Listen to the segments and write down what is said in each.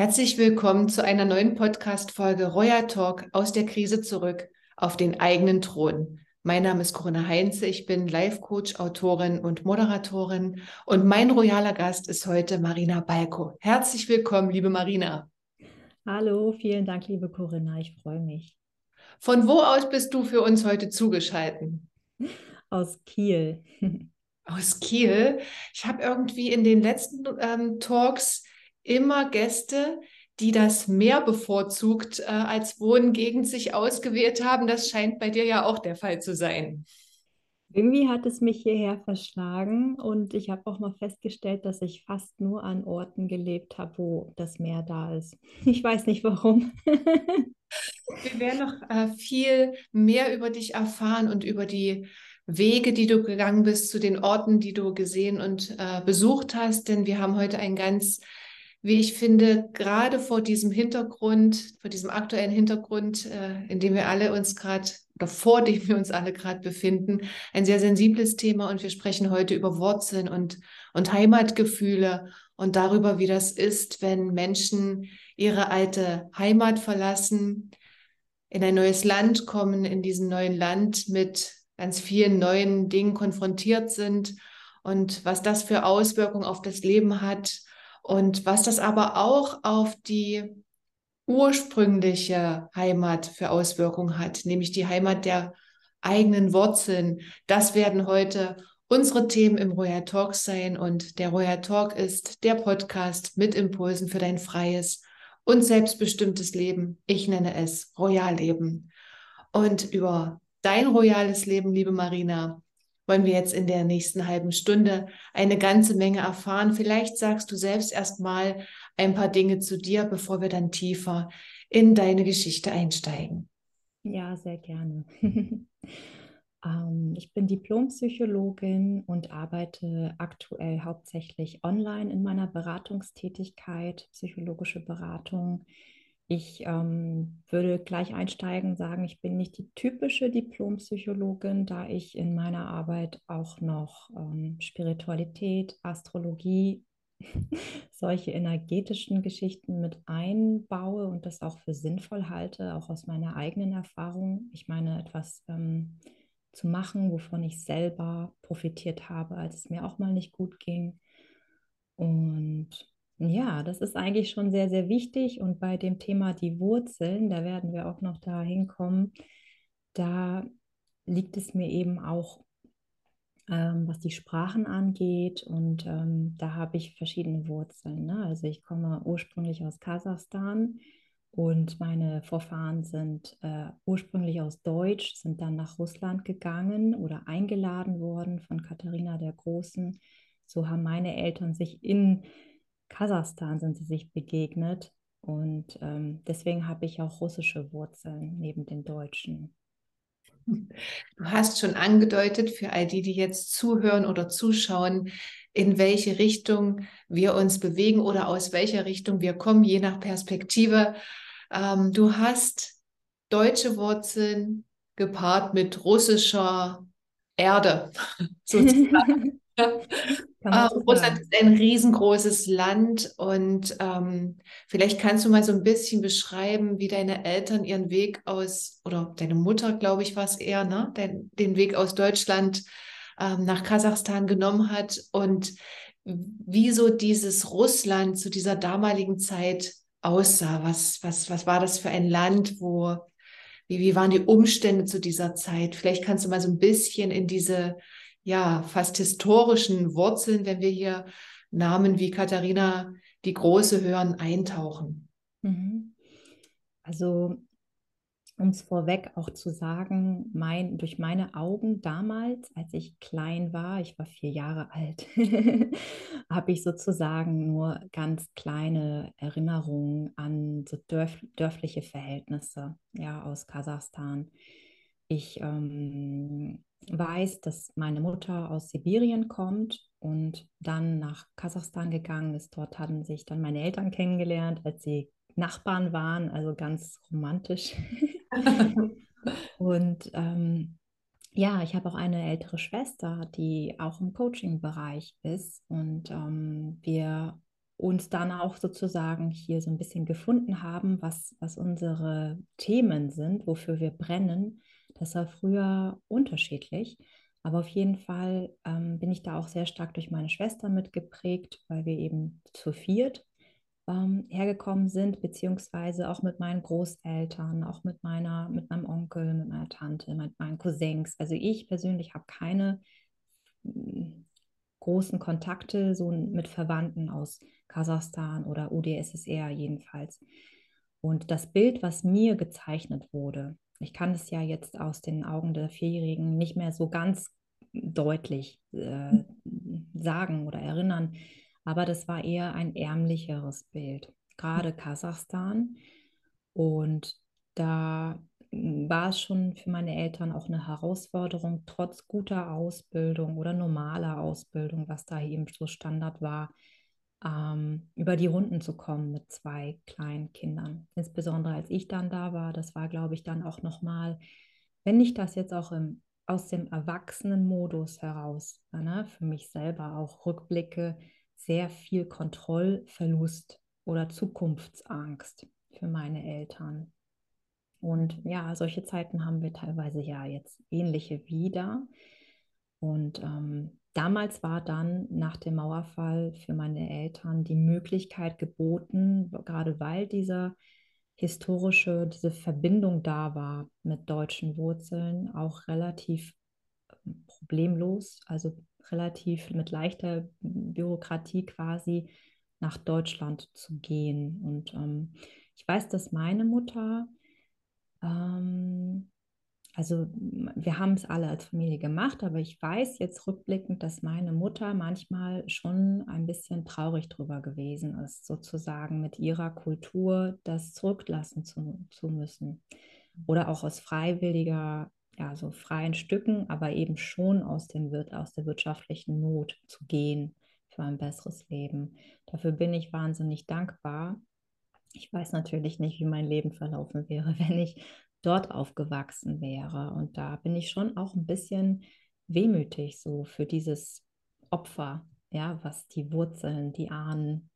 Herzlich willkommen zu einer neuen Podcast-Folge Royal Talk aus der Krise zurück auf den eigenen Thron. Mein Name ist Corinna Heinze, ich bin Life-Coach, Autorin und Moderatorin und mein royaler Gast ist heute Marina Balko. Herzlich willkommen, liebe Marina. Hallo, vielen Dank, liebe Corinna, ich freue mich. Von wo aus bist du für uns heute zugeschaltet? Aus Kiel. Aus Kiel. Ich habe irgendwie in den letzten ähm, Talks immer Gäste, die das Meer bevorzugt äh, als Wohngegend sich ausgewählt haben. Das scheint bei dir ja auch der Fall zu sein. Irgendwie hat es mich hierher verschlagen und ich habe auch mal festgestellt, dass ich fast nur an Orten gelebt habe, wo das Meer da ist. Ich weiß nicht warum. Wir werden noch äh, viel mehr über dich erfahren und über die Wege, die du gegangen bist, zu den Orten, die du gesehen und äh, besucht hast, denn wir haben heute ein ganz wie ich finde, gerade vor diesem Hintergrund, vor diesem aktuellen Hintergrund, äh, in dem wir alle uns gerade oder vor dem wir uns alle gerade befinden, ein sehr sensibles Thema. Und wir sprechen heute über Wurzeln und, und Heimatgefühle und darüber, wie das ist, wenn Menschen ihre alte Heimat verlassen, in ein neues Land kommen, in diesem neuen Land mit ganz vielen neuen Dingen konfrontiert sind und was das für Auswirkungen auf das Leben hat und was das aber auch auf die ursprüngliche Heimat für Auswirkungen hat, nämlich die Heimat der eigenen Wurzeln. Das werden heute unsere Themen im Royal Talk sein. Und der Royal Talk ist der Podcast mit Impulsen für dein freies und selbstbestimmtes Leben. Ich nenne es Royal Leben. Und über dein royales Leben, liebe Marina, wollen wir jetzt in der nächsten halben Stunde eine ganze Menge erfahren. Vielleicht sagst du selbst erst mal ein paar Dinge zu dir, bevor wir dann tiefer in deine Geschichte einsteigen. Ja, sehr gerne. ähm, ich bin Diplompsychologin und arbeite aktuell hauptsächlich online in meiner Beratungstätigkeit, psychologische Beratung ich ähm, würde gleich einsteigen, sagen, ich bin nicht die typische Diplompsychologin, da ich in meiner Arbeit auch noch ähm, Spiritualität, Astrologie, solche energetischen Geschichten mit einbaue und das auch für sinnvoll halte, auch aus meiner eigenen Erfahrung. Ich meine, etwas ähm, zu machen, wovon ich selber profitiert habe, als es mir auch mal nicht gut ging. Und ja, das ist eigentlich schon sehr, sehr wichtig. Und bei dem Thema die Wurzeln, da werden wir auch noch da hinkommen, da liegt es mir eben auch, ähm, was die Sprachen angeht. Und ähm, da habe ich verschiedene Wurzeln. Ne? Also ich komme ursprünglich aus Kasachstan und meine Vorfahren sind äh, ursprünglich aus Deutsch, sind dann nach Russland gegangen oder eingeladen worden von Katharina der Großen. So haben meine Eltern sich in Kasachstan sind sie sich begegnet. Und ähm, deswegen habe ich auch russische Wurzeln neben den deutschen. Du hast schon angedeutet, für all die, die jetzt zuhören oder zuschauen, in welche Richtung wir uns bewegen oder aus welcher Richtung wir kommen, je nach Perspektive. Ähm, du hast deutsche Wurzeln gepaart mit russischer Erde, sozusagen. Ähm, Russland ist ein riesengroßes Land und ähm, vielleicht kannst du mal so ein bisschen beschreiben, wie deine Eltern ihren Weg aus, oder deine Mutter, glaube ich, war es eher, ne? Den, den Weg aus Deutschland ähm, nach Kasachstan genommen hat und wie so dieses Russland zu dieser damaligen Zeit aussah. Was, was, was war das für ein Land, wo, wie, wie waren die Umstände zu dieser Zeit? Vielleicht kannst du mal so ein bisschen in diese ja, fast historischen Wurzeln, wenn wir hier Namen wie Katharina die Große hören, eintauchen. Mhm. Also um es vorweg auch zu sagen, mein, durch meine Augen damals, als ich klein war, ich war vier Jahre alt, habe ich sozusagen nur ganz kleine Erinnerungen an so dörf, dörfliche Verhältnisse ja, aus Kasachstan. Ich ähm, weiß, dass meine Mutter aus Sibirien kommt und dann nach Kasachstan gegangen ist. Dort hatten sich dann meine Eltern kennengelernt, als sie Nachbarn waren, also ganz romantisch. und ähm, ja, ich habe auch eine ältere Schwester, die auch im Coaching-Bereich ist und ähm, wir uns dann auch sozusagen hier so ein bisschen gefunden haben, was, was unsere Themen sind, wofür wir brennen. Das war früher unterschiedlich. Aber auf jeden Fall ähm, bin ich da auch sehr stark durch meine Schwester mitgeprägt, weil wir eben zu viert ähm, hergekommen sind, beziehungsweise auch mit meinen Großeltern, auch mit meiner, mit meinem Onkel, mit meiner Tante, mit meinen Cousins. Also ich persönlich habe keine hm, großen Kontakte so mit Verwandten aus Kasachstan oder UdSSR jedenfalls. Und das Bild, was mir gezeichnet wurde, ich kann es ja jetzt aus den Augen der Vierjährigen nicht mehr so ganz deutlich äh, sagen oder erinnern, aber das war eher ein ärmlicheres Bild, gerade Kasachstan. Und da hm, war es schon für meine Eltern auch eine Herausforderung, trotz guter Ausbildung oder normaler Ausbildung, was da eben so Standard war, ähm, über die Runden zu kommen mit zwei kleinen Kindern. Insbesondere als ich dann da war, das war, glaube ich, dann auch nochmal, wenn ich das jetzt auch im, aus dem Erwachsenenmodus heraus, ne, für mich selber auch rückblicke, sehr viel Kontrollverlust oder Zukunftsangst für meine Eltern. Und ja, solche Zeiten haben wir teilweise ja jetzt ähnliche wieder. Und ähm, damals war dann nach dem Mauerfall für meine Eltern die Möglichkeit geboten, gerade weil dieser historische, diese Verbindung da war mit deutschen Wurzeln, auch relativ ähm, problemlos, also relativ mit leichter Bürokratie quasi nach Deutschland zu gehen. Und ähm, ich weiß, dass meine Mutter, ähm, also wir haben es alle als Familie gemacht, aber ich weiß jetzt rückblickend, dass meine Mutter manchmal schon ein bisschen traurig drüber gewesen ist, sozusagen mit ihrer Kultur das zurücklassen zu, zu müssen. Oder auch aus freiwilliger ja, so freien Stücken, aber eben schon aus, dem, aus der wirtschaftlichen Not zu gehen für ein besseres Leben. Dafür bin ich wahnsinnig dankbar. Ich weiß natürlich nicht, wie mein Leben verlaufen wäre, wenn ich dort aufgewachsen wäre. Und da bin ich schon auch ein bisschen wehmütig so für dieses Opfer, ja, was die Wurzeln, die Ahnen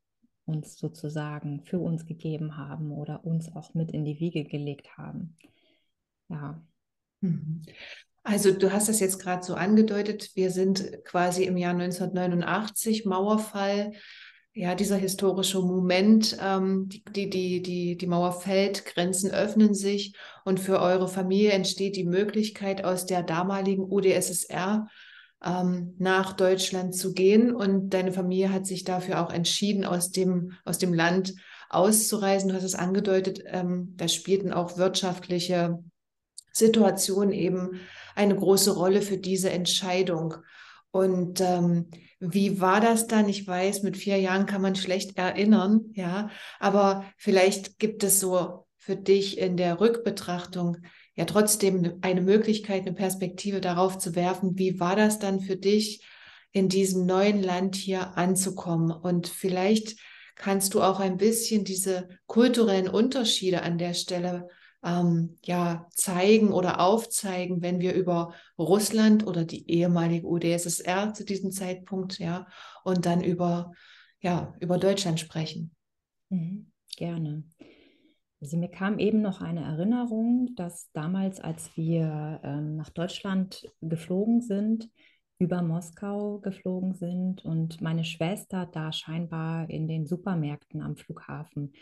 uns sozusagen für uns gegeben haben oder uns auch mit in die Wiege gelegt haben. Ja, Mhm. Also du hast das jetzt gerade so angedeutet, wir sind quasi im Jahr 1989, Mauerfall, ja, dieser historische Moment, ähm, die, die, die, die, Mauer fällt, Grenzen öffnen sich und für eure Familie entsteht die Möglichkeit, aus der damaligen UdSSR ähm, nach Deutschland zu gehen. Und deine Familie hat sich dafür auch entschieden, aus dem, aus dem Land auszureisen. Du hast es angedeutet, ähm, da spielten auch wirtschaftliche Situation eben eine große Rolle für diese Entscheidung. Und ähm, wie war das dann? Ich weiß, mit vier Jahren kann man schlecht erinnern, ja, aber vielleicht gibt es so für dich in der Rückbetrachtung ja trotzdem eine Möglichkeit, eine Perspektive darauf zu werfen. Wie war das dann für dich, in diesem neuen Land hier anzukommen? Und vielleicht kannst du auch ein bisschen diese kulturellen Unterschiede an der Stelle ähm, ja, zeigen oder aufzeigen, wenn wir über Russland oder die ehemalige UdSSR zu diesem Zeitpunkt, ja, und dann über, ja, über Deutschland sprechen. Mhm, gerne. Also mir kam eben noch eine Erinnerung, dass damals, als wir ähm, nach Deutschland geflogen sind, über Moskau geflogen sind und meine Schwester da scheinbar in den Supermärkten am Flughafen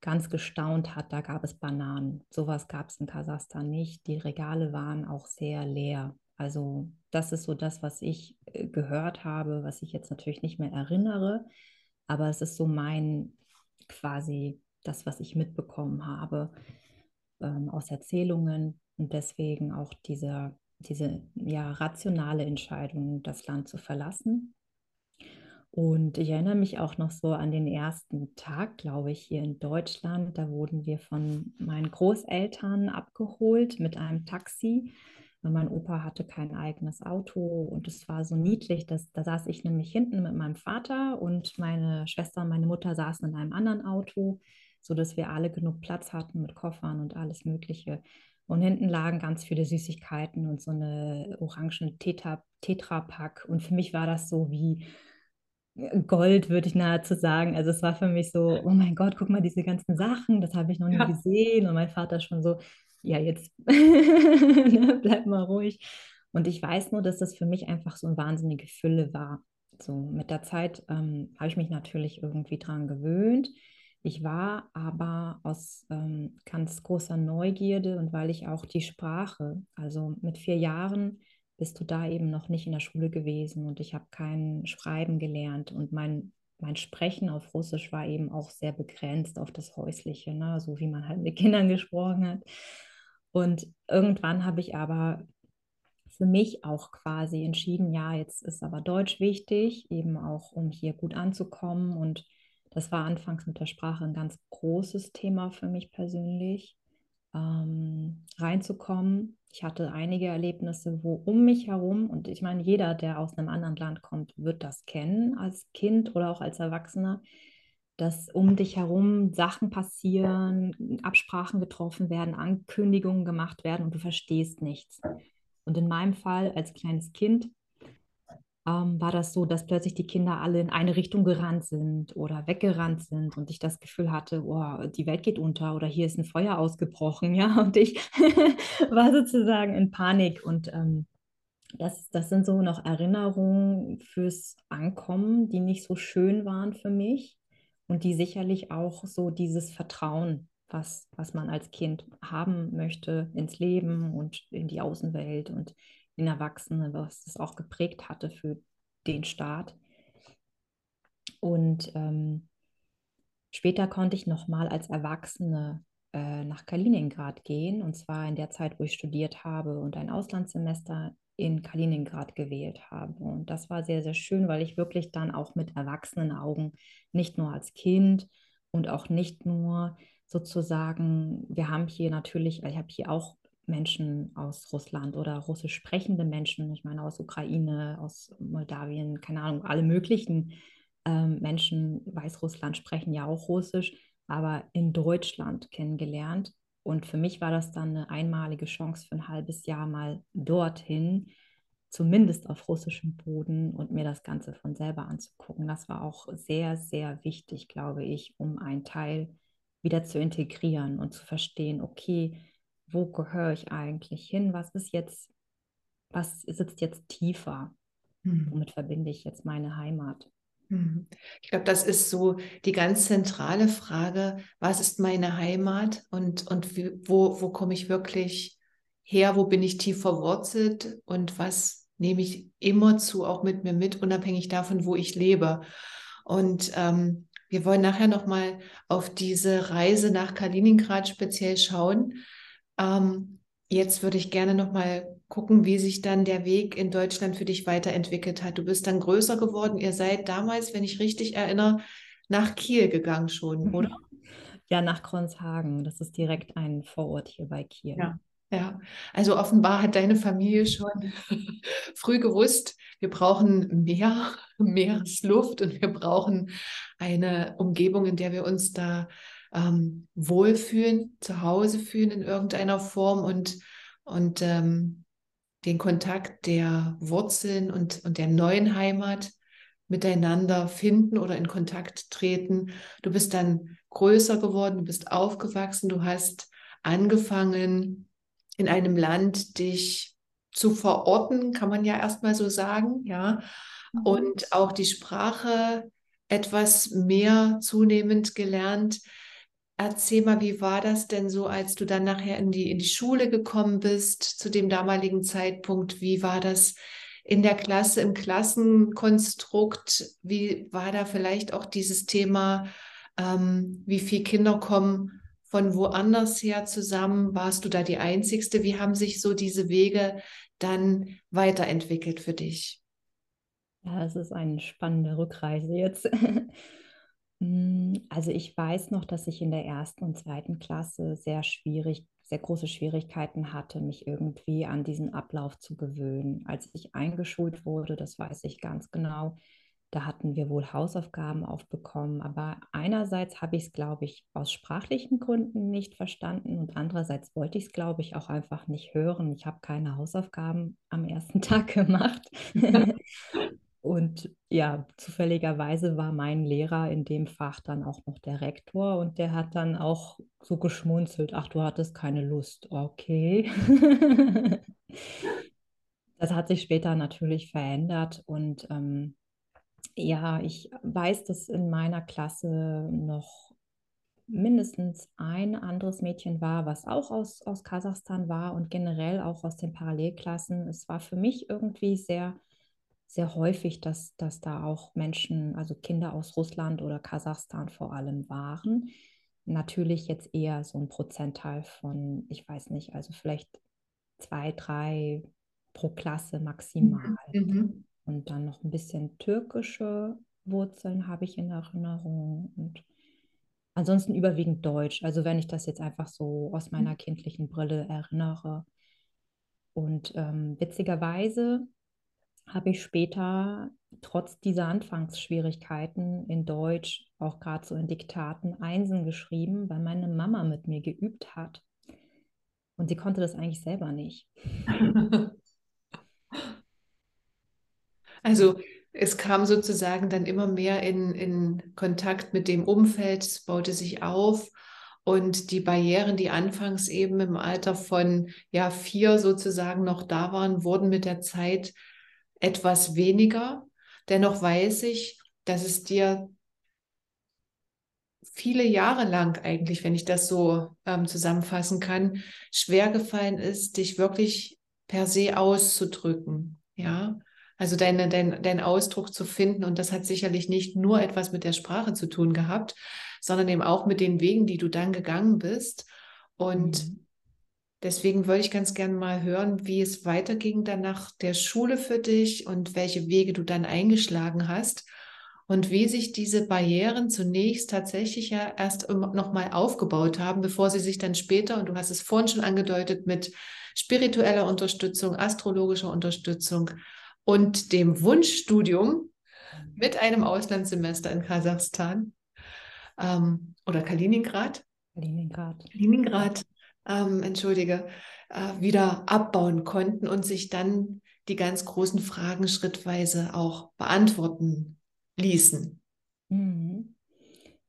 ganz gestaunt hat, da gab es Bananen. Sowas gab es in Kasachstan nicht. Die Regale waren auch sehr leer. Also das ist so das, was ich äh, gehört habe, was ich jetzt natürlich nicht mehr erinnere, aber es ist so mein quasi das, was ich mitbekommen habe ähm, aus Erzählungen und deswegen auch diese, diese ja, rationale Entscheidung, das Land zu verlassen und ich erinnere mich auch noch so an den ersten Tag, glaube ich, hier in Deutschland. Da wurden wir von meinen Großeltern abgeholt mit einem Taxi. Mein Opa hatte kein eigenes Auto und es war so niedlich, dass da saß ich nämlich hinten mit meinem Vater und meine Schwester und meine Mutter saßen in einem anderen Auto, sodass wir alle genug Platz hatten mit Koffern und alles Mögliche. Und hinten lagen ganz viele Süßigkeiten und so eine orange Tetra, Tetra Pack. Und für mich war das so wie Gold, würde ich nahezu sagen. Also es war für mich so, oh mein Gott, guck mal, diese ganzen Sachen, das habe ich noch nie Ja. gesehen. Und mein Vater schon so, ja, jetzt ne, bleib mal ruhig. Und ich weiß nur, dass das für mich einfach so eine wahnsinnige Fülle war. So mit der Zeit ähm, habe ich mich natürlich irgendwie dran gewöhnt. Ich war aber aus ähm, ganz großer Neugierde und weil ich auch die Sprache, also mit vier Jahren bist du da eben noch nicht in der Schule gewesen und ich habe kein Schreiben gelernt und mein, mein Sprechen auf Russisch war eben auch sehr begrenzt auf das Häusliche, ne? so wie man halt mit Kindern gesprochen hat. Und irgendwann habe ich aber für mich auch quasi entschieden, ja, jetzt ist aber Deutsch wichtig, eben auch um hier gut anzukommen. Und das war anfangs mit der Sprache ein ganz großes Thema für mich persönlich, ähm, reinzukommen. Ich hatte einige Erlebnisse, wo um mich herum, und ich meine, jeder, der aus einem anderen Land kommt, wird das kennen als Kind oder auch als Erwachsener, dass um dich herum Sachen passieren, Absprachen getroffen werden, Ankündigungen gemacht werden und du verstehst nichts. Und in meinem Fall als kleines Kind ähm, war das so, dass plötzlich die Kinder alle in eine Richtung gerannt sind oder weggerannt sind und ich das Gefühl hatte, oh, die Welt geht unter oder hier ist ein Feuer ausgebrochen, ja, und ich war sozusagen in Panik und ähm, das, das sind so noch Erinnerungen fürs Ankommen, die nicht so schön waren für mich und die sicherlich auch so dieses Vertrauen, was, was man als Kind haben möchte ins Leben und in die Außenwelt und in Erwachsene, was es auch geprägt hatte für den Staat. Und ähm, später konnte ich nochmal als Erwachsene äh, nach Kaliningrad gehen, und zwar in der Zeit, wo ich studiert habe und ein Auslandssemester in Kaliningrad gewählt habe. Und das war sehr, sehr schön, weil ich wirklich dann auch mit erwachsenen Augen, nicht nur als Kind und auch nicht nur sozusagen, wir haben hier natürlich, ich habe hier auch Menschen aus Russland oder russisch sprechende Menschen, ich meine aus Ukraine, aus Moldawien, keine Ahnung, alle möglichen ähm, Menschen, Weißrussland sprechen ja auch Russisch, aber in Deutschland kennengelernt. Und für mich war das dann eine einmalige Chance für ein halbes Jahr mal dorthin, zumindest auf russischem Boden und mir das Ganze von selber anzugucken. Das war auch sehr, sehr wichtig, glaube ich, um einen Teil wieder zu integrieren und zu verstehen, okay, wo gehöre ich eigentlich hin? Was ist jetzt, was sitzt jetzt tiefer? Hm. Womit verbinde ich jetzt meine Heimat? Hm. Ich glaube, das ist so die ganz zentrale Frage, was ist meine Heimat und, und wie, wo, wo komme ich wirklich her, wo bin ich tief verwurzelt und was nehme ich immerzu auch mit mir mit, unabhängig davon, wo ich lebe. Und ähm, wir wollen nachher nochmal auf diese Reise nach Kaliningrad speziell schauen. Ähm, jetzt würde ich gerne noch mal gucken, wie sich dann der Weg in Deutschland für dich weiterentwickelt hat. Du bist dann größer geworden. Ihr seid damals, wenn ich richtig erinnere, nach Kiel gegangen schon, oder? Ja, nach Kronshagen. Das ist direkt ein Vorort hier bei Kiel. Ja. Ja, also offenbar hat deine Familie schon früh gewusst, wir brauchen mehr Meeresluft und wir brauchen eine Umgebung, in der wir uns da ähm, wohlfühlen, zu Hause fühlen in irgendeiner Form und, und ähm, den Kontakt der Wurzeln und, und der neuen Heimat miteinander finden oder in Kontakt treten. Du bist dann größer geworden, du bist aufgewachsen, du hast angefangen, in einem Land dich zu verorten, kann man ja erstmal so sagen, ja. Mhm. Und auch die Sprache etwas mehr zunehmend gelernt. Erzähl mal, wie war das denn so, als du dann nachher in die, in die Schule gekommen bist, zu dem damaligen Zeitpunkt? Wie war das in der Klasse, im Klassenkonstrukt? Wie war da vielleicht auch dieses Thema, ähm, wie viele Kinder kommen von woanders her zusammen? Warst du da die Einzigste? Wie haben sich so diese Wege dann weiterentwickelt für dich? Ja, es ist eine spannende Rückreise jetzt. Hm, also ich weiß noch, dass ich in der ersten und zweiten Klasse sehr schwierig, sehr große Schwierigkeiten hatte, mich irgendwie an diesen Ablauf zu gewöhnen. Als ich eingeschult wurde, das weiß ich ganz genau, da hatten wir wohl Hausaufgaben aufbekommen, aber einerseits habe ich es, glaube ich, aus sprachlichen Gründen nicht verstanden und andererseits wollte ich es, glaube ich, auch einfach nicht hören. Ich habe keine Hausaufgaben am ersten Tag gemacht. und ja, zufälligerweise war mein Lehrer in dem Fach dann auch noch der Rektor und der hat dann auch so geschmunzelt, ach, du hattest keine Lust, okay. das hat sich später natürlich verändert und ähm, ja, ich weiß, dass in meiner Klasse noch mindestens ein anderes Mädchen war, was auch aus, aus Kasachstan war und generell auch aus den Parallelklassen. Es war für mich irgendwie sehr, sehr häufig, dass, dass da auch Menschen, also Kinder aus Russland oder Kasachstan vor allem waren. Natürlich jetzt eher so ein Prozentteil von, ich weiß nicht, also vielleicht zwei, drei pro Klasse maximal. Mhm. Und dann noch ein bisschen türkische Wurzeln habe ich in Erinnerung und ansonsten überwiegend Deutsch. Also wenn ich das jetzt einfach so aus meiner kindlichen Brille erinnere. Und ähm, witzigerweise habe ich später trotz dieser Anfangsschwierigkeiten in Deutsch, auch gerade so in Diktaten, Einsen geschrieben, weil meine Mama mit mir geübt hat. Und sie konnte das eigentlich selber nicht. Also es kam sozusagen dann immer mehr in, in Kontakt mit dem Umfeld, es baute sich auf und die Barrieren, die anfangs eben im Alter von ja vier sozusagen noch da waren, wurden mit der Zeit etwas weniger. Dennoch weiß ich, dass es dir viele Jahre lang eigentlich, wenn ich das so ähm, zusammenfassen kann, schwer gefallen ist, dich wirklich per se auszudrücken. Ja, also deine, dein, dein Ausdruck zu finden. Und das hat sicherlich nicht nur etwas mit der Sprache zu tun gehabt, sondern eben auch mit den Wegen, die du dann gegangen bist. Und mhm. Deswegen würde ich ganz gerne mal hören, wie es weiterging dann nach der Schule für dich und welche Wege du dann eingeschlagen hast und wie sich diese Barrieren zunächst tatsächlich ja erst nochmal aufgebaut haben, bevor sie sich dann später, und du hast es vorhin schon angedeutet, mit spiritueller Unterstützung, astrologischer Unterstützung und dem Wunschstudium mit einem Auslandssemester in Kasachstan ähm, oder Kaliningrad. Kaliningrad. Kaliningrad, ähm, entschuldige, äh, wieder abbauen konnten und sich dann die ganz großen Fragen schrittweise auch beantworten ließen. Mhm.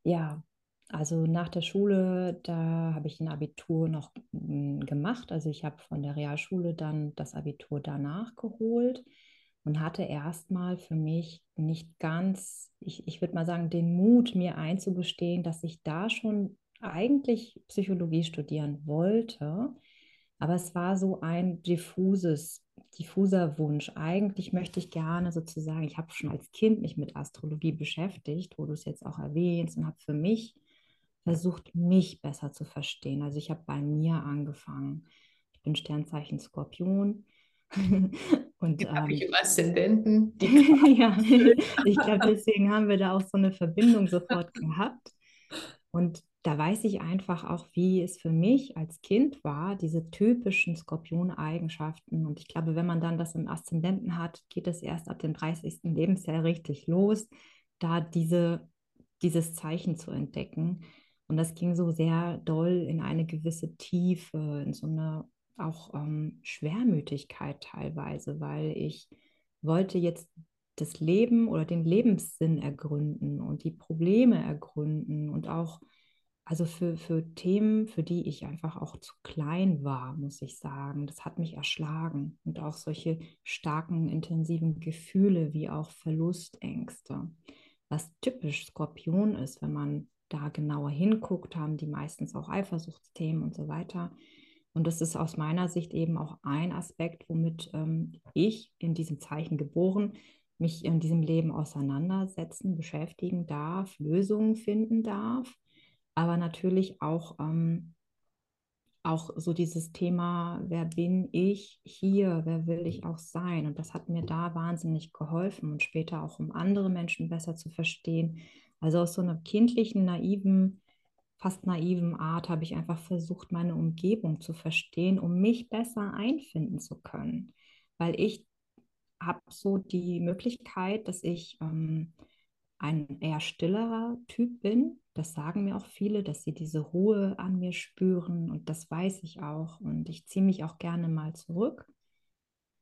Ja, also nach der Schule, da habe ich ein Abitur noch mm, gemacht. Also ich habe von der Realschule dann das Abitur danach geholt und hatte erstmal für mich nicht ganz, ich, ich würde mal sagen, den Mut, mir einzugestehen, dass ich da schon eigentlich Psychologie studieren wollte. Aber es war so ein diffuses, diffuser Wunsch. Eigentlich möchte ich gerne sozusagen, ich habe schon als Kind mich mit Astrologie beschäftigt, wo du es jetzt auch erwähnst, und habe für mich versucht, mich besser zu verstehen. Also ich habe bei mir angefangen. Ich bin Sternzeichen Skorpion Und, ähm, habe ich im Aszendenten. ja, ich glaube, deswegen haben wir da auch so eine Verbindung sofort gehabt. Und da weiß ich einfach auch, wie es für mich als Kind war, diese typischen Skorpion-Eigenschaften. Und ich glaube, wenn man dann das im Aszendenten hat, geht es erst ab dem 30. Lebensjahr richtig los, da diese, dieses Zeichen zu entdecken. Und das ging so sehr doll in eine gewisse Tiefe, in so eine auch ähm, Schwermütigkeit teilweise, weil ich wollte jetzt das Leben oder den Lebenssinn ergründen und die Probleme ergründen und auch also für, für Themen, für die ich einfach auch zu klein war, muss ich sagen. Das hat mich erschlagen und auch solche starken, intensiven Gefühle wie auch Verlustängste, was typisch Skorpion ist, wenn man da genauer hinguckt, haben die meistens auch Eifersuchtsthemen und so weiter. Und das ist aus meiner Sicht eben auch ein Aspekt, womit ähm, ich in diesem Zeichen geboren mich in diesem Leben auseinandersetzen, beschäftigen darf, Lösungen finden darf, aber natürlich auch, ähm, auch so dieses Thema, wer bin ich hier, wer will ich auch sein? Und das hat mir da wahnsinnig geholfen und später auch, um andere Menschen besser zu verstehen. Also aus so einer kindlichen, naiven fast naiven Art habe ich einfach versucht, meine Umgebung zu verstehen, um mich besser einfinden zu können. Weil ich habe so die Möglichkeit, dass ich ähm, ein eher stillerer Typ bin. Das sagen mir auch viele, dass sie diese Ruhe an mir spüren und das weiß ich auch. Und ich ziehe mich auch gerne mal zurück.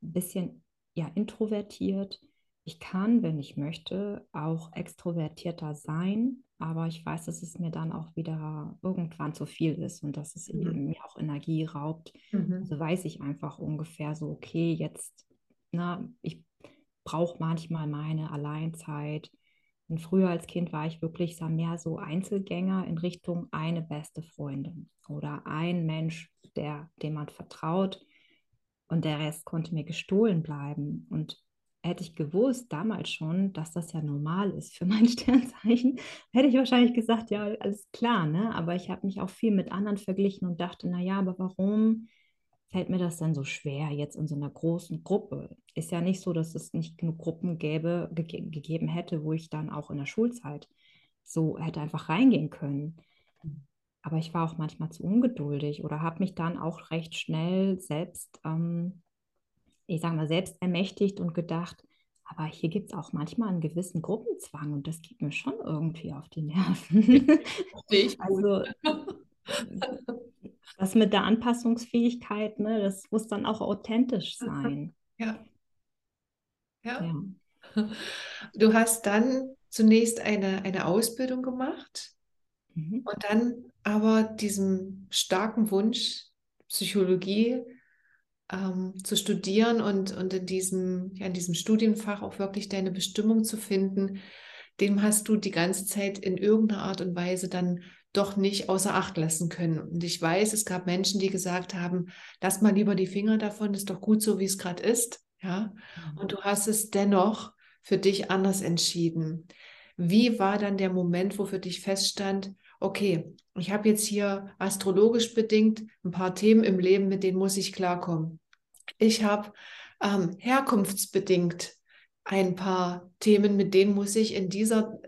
Ein bisschen ja, introvertiert. ich kann, wenn ich möchte, auch extrovertierter sein, aber ich weiß, dass es mir dann auch wieder irgendwann zu viel ist und dass es mhm. mir auch Energie raubt. Mhm. Also weiß ich einfach ungefähr so, okay, jetzt, na, ich brauche manchmal meine Alleinzeit. Und früher als Kind war ich wirklich mehr so Einzelgänger in Richtung eine beste Freundin oder ein Mensch, der, dem man vertraut und der Rest konnte mir gestohlen bleiben. Und hätte ich gewusst damals schon, dass das ja normal ist für mein Sternzeichen, hätte ich wahrscheinlich gesagt, ja, alles klar, ne? Aber ich habe mich auch viel mit anderen verglichen und dachte, naja, aber warum fällt mir das dann so schwer jetzt in so einer großen Gruppe? Ist ja nicht so, dass es nicht genug Gruppen gäbe, ge gegeben hätte, wo ich dann auch in der Schulzeit so hätte einfach reingehen können. Aber ich war auch manchmal zu ungeduldig oder habe mich dann auch recht schnell selbst ähm, ich sage mal, selbst ermächtigt und gedacht, aber hier gibt es auch manchmal einen gewissen Gruppenzwang und das geht mir schon irgendwie auf die Nerven. also das mit der Anpassungsfähigkeit, ne, das muss dann auch authentisch sein. Ja. Ja. ja. Du hast dann zunächst eine, eine Ausbildung gemacht mhm. und dann aber diesem starken Wunsch, Psychologie ähm, zu studieren und, und in, diesem, ja, in diesem Studienfach auch wirklich deine Bestimmung zu finden, dem hast du die ganze Zeit in irgendeiner Art und Weise dann doch nicht außer Acht lassen können. Und ich weiß, es gab Menschen, die gesagt haben, lass mal lieber die Finger davon, ist doch gut so, wie es gerade ist. Ja, mhm. und du hast es dennoch für dich anders entschieden. Wie war dann der Moment, wo für dich feststand, okay, ich habe jetzt hier astrologisch bedingt ein paar Themen im Leben, mit denen muss ich klarkommen. Ich habe ähm, herkunftsbedingt ein paar Themen, mit denen muss ich in dieser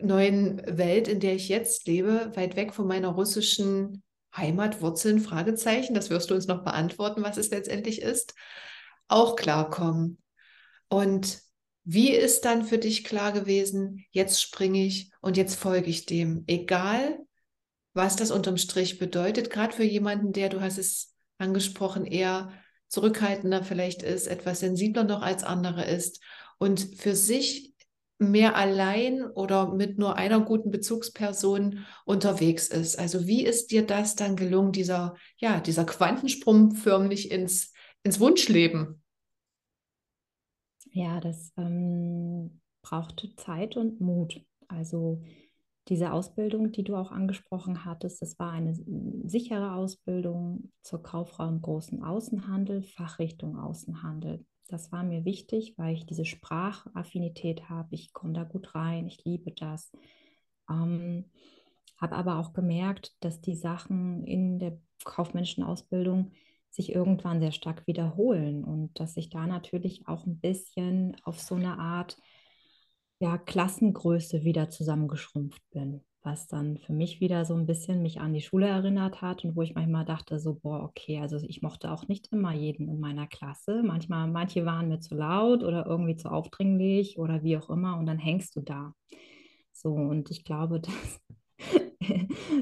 neuen Welt, in der ich jetzt lebe, weit weg von meiner russischen Heimatwurzeln, Fragezeichen, das wirst du uns noch beantworten, was es letztendlich ist, auch klarkommen. Und wie ist dann für dich klar gewesen, jetzt springe ich und jetzt folge ich dem, egal was das unterm Strich bedeutet, gerade für jemanden, der, du hast es angesprochen, eher zurückhaltender vielleicht ist, etwas sensibler noch als andere ist. Und für sich mehr allein oder mit nur einer guten Bezugsperson unterwegs ist. Also wie ist dir das dann gelungen, dieser, ja, dieser Quantensprung förmlich ins, ins Wunschleben? Ja, das ähm, brauchte Zeit und Mut. Also diese Ausbildung, die du auch angesprochen hattest, das war eine sichere Ausbildung zur Kauffrau im großen Außenhandel, Fachrichtung Außenhandel. Das war mir wichtig, weil ich diese Sprachaffinität habe. Ich komme da gut rein, ich liebe das. Ähm, habe aber auch gemerkt, dass die Sachen in der kaufmännischen Ausbildung sich irgendwann sehr stark wiederholen und dass ich da natürlich auch ein bisschen auf so eine Art ja, Klassengröße wieder zusammengeschrumpft bin, was dann für mich wieder so ein bisschen mich an die Schule erinnert hat und wo ich manchmal dachte so, boah, okay, also ich mochte auch nicht immer jeden in meiner Klasse. Manchmal, manche waren mir zu laut oder irgendwie zu aufdringlich oder wie auch immer und dann hängst du da. So, und ich glaube, dass